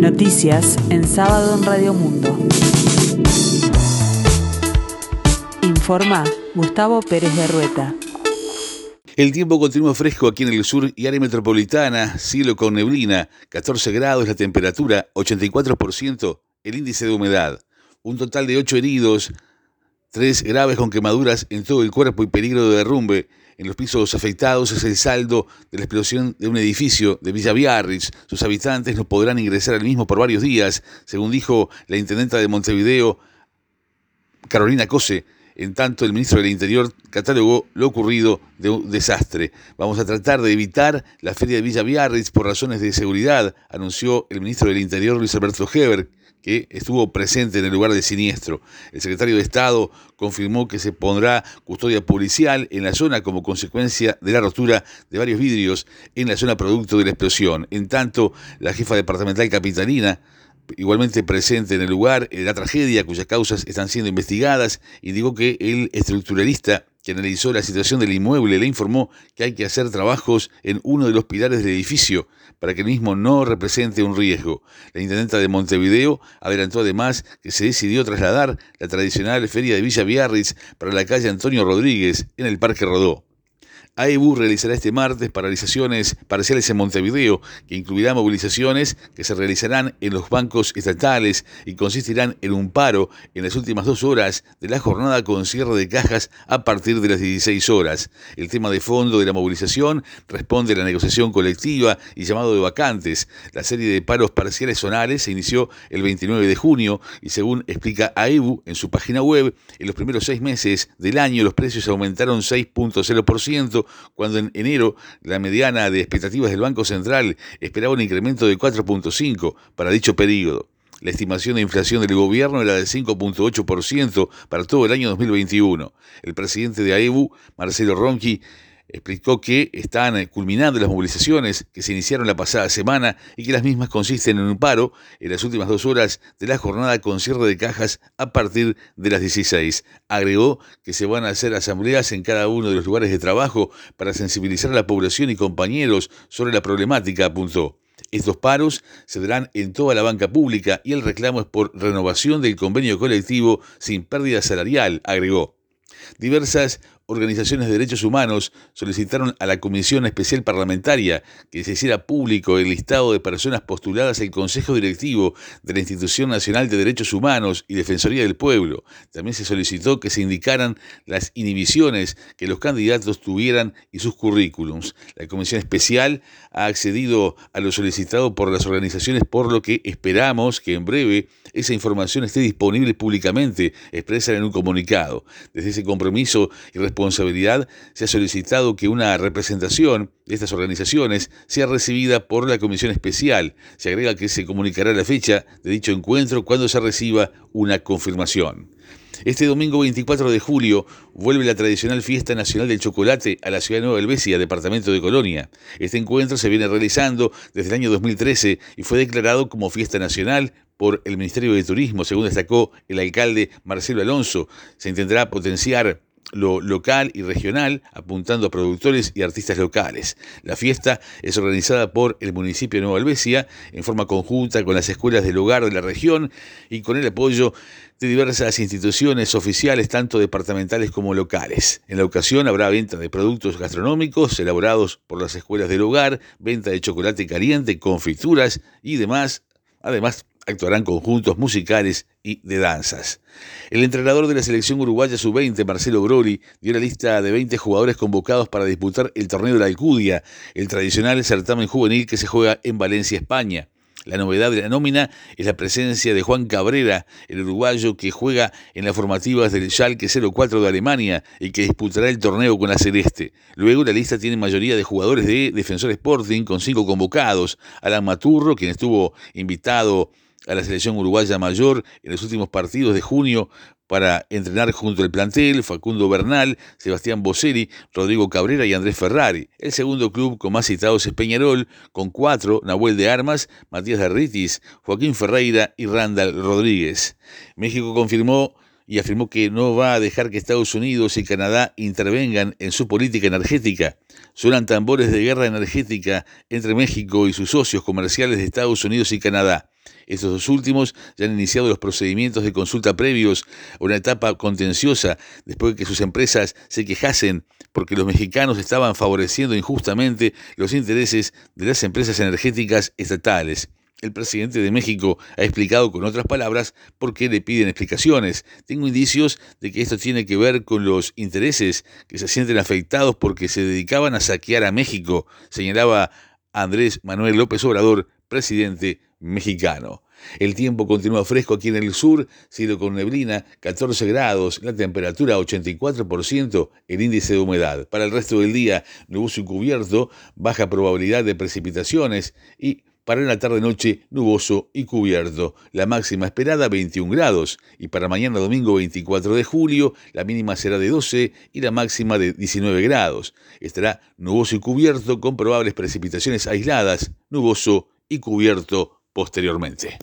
Noticias en sábado en Radio Mundo. Informa Gustavo Pérez de Rueta. El tiempo continúa fresco aquí en el sur y área metropolitana, cielo con neblina, 14 grados la temperatura, 84% el índice de humedad. Un total de 8 heridos, 3 graves con quemaduras en todo el cuerpo y peligro de derrumbe en los pisos afectados es el saldo de la explosión de un edificio de Villa Biarritz. Sus habitantes no podrán ingresar al mismo por varios días, según dijo la intendenta de Montevideo, Carolina Cose. En tanto, el ministro del Interior catalogó lo ocurrido de un desastre. Vamos a tratar de evitar la feria de Villa Biarritz por razones de seguridad, anunció el ministro del Interior Luis Alberto Heber, que estuvo presente en el lugar de siniestro. El secretario de Estado confirmó que se pondrá custodia policial en la zona como consecuencia de la rotura de varios vidrios en la zona producto de la explosión. En tanto, la jefa departamental capitalina igualmente presente en el lugar la tragedia, cuyas causas están siendo investigadas, indicó que el estructuralista que analizó la situación del inmueble le informó que hay que hacer trabajos en uno de los pilares del edificio para que el mismo no represente un riesgo. La intendenta de Montevideo adelantó además que se decidió trasladar la tradicional feria de Villa Biarritz para la calle Antonio Rodríguez en el Parque Rodó. AEBU realizará este martes paralizaciones parciales en Montevideo, que incluirá movilizaciones que se realizarán en los bancos estatales y consistirán en un paro en las últimas dos horas de la jornada con cierre de cajas a partir de las 16 horas. El tema de fondo de la movilización responde a la negociación colectiva y llamado de vacantes. La serie de paros parciales zonales se inició el 29 de junio y según explica AEBU en su página web, en los primeros seis meses del año los precios aumentaron 6.0%, cuando en enero la mediana de expectativas del Banco Central esperaba un incremento de 4.5 para dicho periodo. La estimación de inflación del gobierno era de 5.8% para todo el año 2021. El presidente de AEBU, Marcelo Ronchi, explicó que están eh, culminando las movilizaciones que se iniciaron la pasada semana y que las mismas consisten en un paro en las últimas dos horas de la jornada con cierre de cajas a partir de las 16. Agregó que se van a hacer asambleas en cada uno de los lugares de trabajo para sensibilizar a la población y compañeros sobre la problemática, apuntó. Estos paros se darán en toda la banca pública y el reclamo es por renovación del convenio colectivo sin pérdida salarial, agregó. Diversas organizaciones de derechos humanos solicitaron a la Comisión Especial Parlamentaria que se hiciera público el listado de personas postuladas al Consejo Directivo de la Institución Nacional de Derechos Humanos y Defensoría del Pueblo. También se solicitó que se indicaran las inhibiciones que los candidatos tuvieran y sus currículums. La Comisión Especial ha accedido a lo solicitado por las organizaciones, por lo que esperamos que en breve esa información esté disponible públicamente, expresa en un comunicado. Desde ese compromiso y responsabilidad se ha solicitado que una representación de estas organizaciones sea recibida por la Comisión Especial. Se agrega que se comunicará la fecha de dicho encuentro cuando se reciba una confirmación. Este domingo 24 de julio vuelve la tradicional Fiesta Nacional del Chocolate a la ciudad de Nueva Helvecia, departamento de Colonia. Este encuentro se viene realizando desde el año 2013 y fue declarado como Fiesta Nacional por el Ministerio de Turismo, según destacó el alcalde Marcelo Alonso. Se intentará potenciar lo local y regional, apuntando a productores y artistas locales. La fiesta es organizada por el municipio de Nueva Albesia en forma conjunta con las escuelas del hogar de la región y con el apoyo de diversas instituciones oficiales, tanto departamentales como locales. En la ocasión habrá venta de productos gastronómicos elaborados por las escuelas del hogar, venta de chocolate caliente, confituras y demás, además actuarán conjuntos musicales y de danzas. El entrenador de la selección uruguaya sub-20, Marcelo Groli, dio la lista de 20 jugadores convocados para disputar el torneo de la Alcudia, el tradicional certamen juvenil que se juega en Valencia, España. La novedad de la nómina es la presencia de Juan Cabrera, el uruguayo que juega en las formativas del Schalke 04 de Alemania y que disputará el torneo con la Celeste. Luego la lista tiene mayoría de jugadores de Defensor Sporting con cinco convocados. Alan Maturro, quien estuvo invitado a la selección uruguaya mayor en los últimos partidos de junio para entrenar junto al plantel Facundo Bernal, Sebastián Boselli, Rodrigo Cabrera y Andrés Ferrari. El segundo club con más citados es Peñarol, con cuatro, Nahuel de Armas, Matías Derritis, Joaquín Ferreira y Randall Rodríguez. México confirmó y afirmó que no va a dejar que Estados Unidos y Canadá intervengan en su política energética. Suenan tambores de guerra energética entre México y sus socios comerciales de Estados Unidos y Canadá. Estos dos últimos ya han iniciado los procedimientos de consulta previos a una etapa contenciosa después de que sus empresas se quejasen porque los mexicanos estaban favoreciendo injustamente los intereses de las empresas energéticas estatales. El presidente de México ha explicado con otras palabras por qué le piden explicaciones. Tengo indicios de que esto tiene que ver con los intereses que se sienten afectados porque se dedicaban a saquear a México, señalaba Andrés Manuel López Obrador, presidente mexicano. El tiempo continúa fresco aquí en el sur, cielo con neblina, 14 grados, la temperatura 84%, el índice de humedad. Para el resto del día, nuboso y cubierto, baja probabilidad de precipitaciones y para la tarde-noche, nuboso y cubierto. La máxima esperada 21 grados. Y para mañana domingo 24 de julio, la mínima será de 12 y la máxima de 19 grados. Estará nuboso y cubierto con probables precipitaciones aisladas, nuboso y cubierto posteriormente.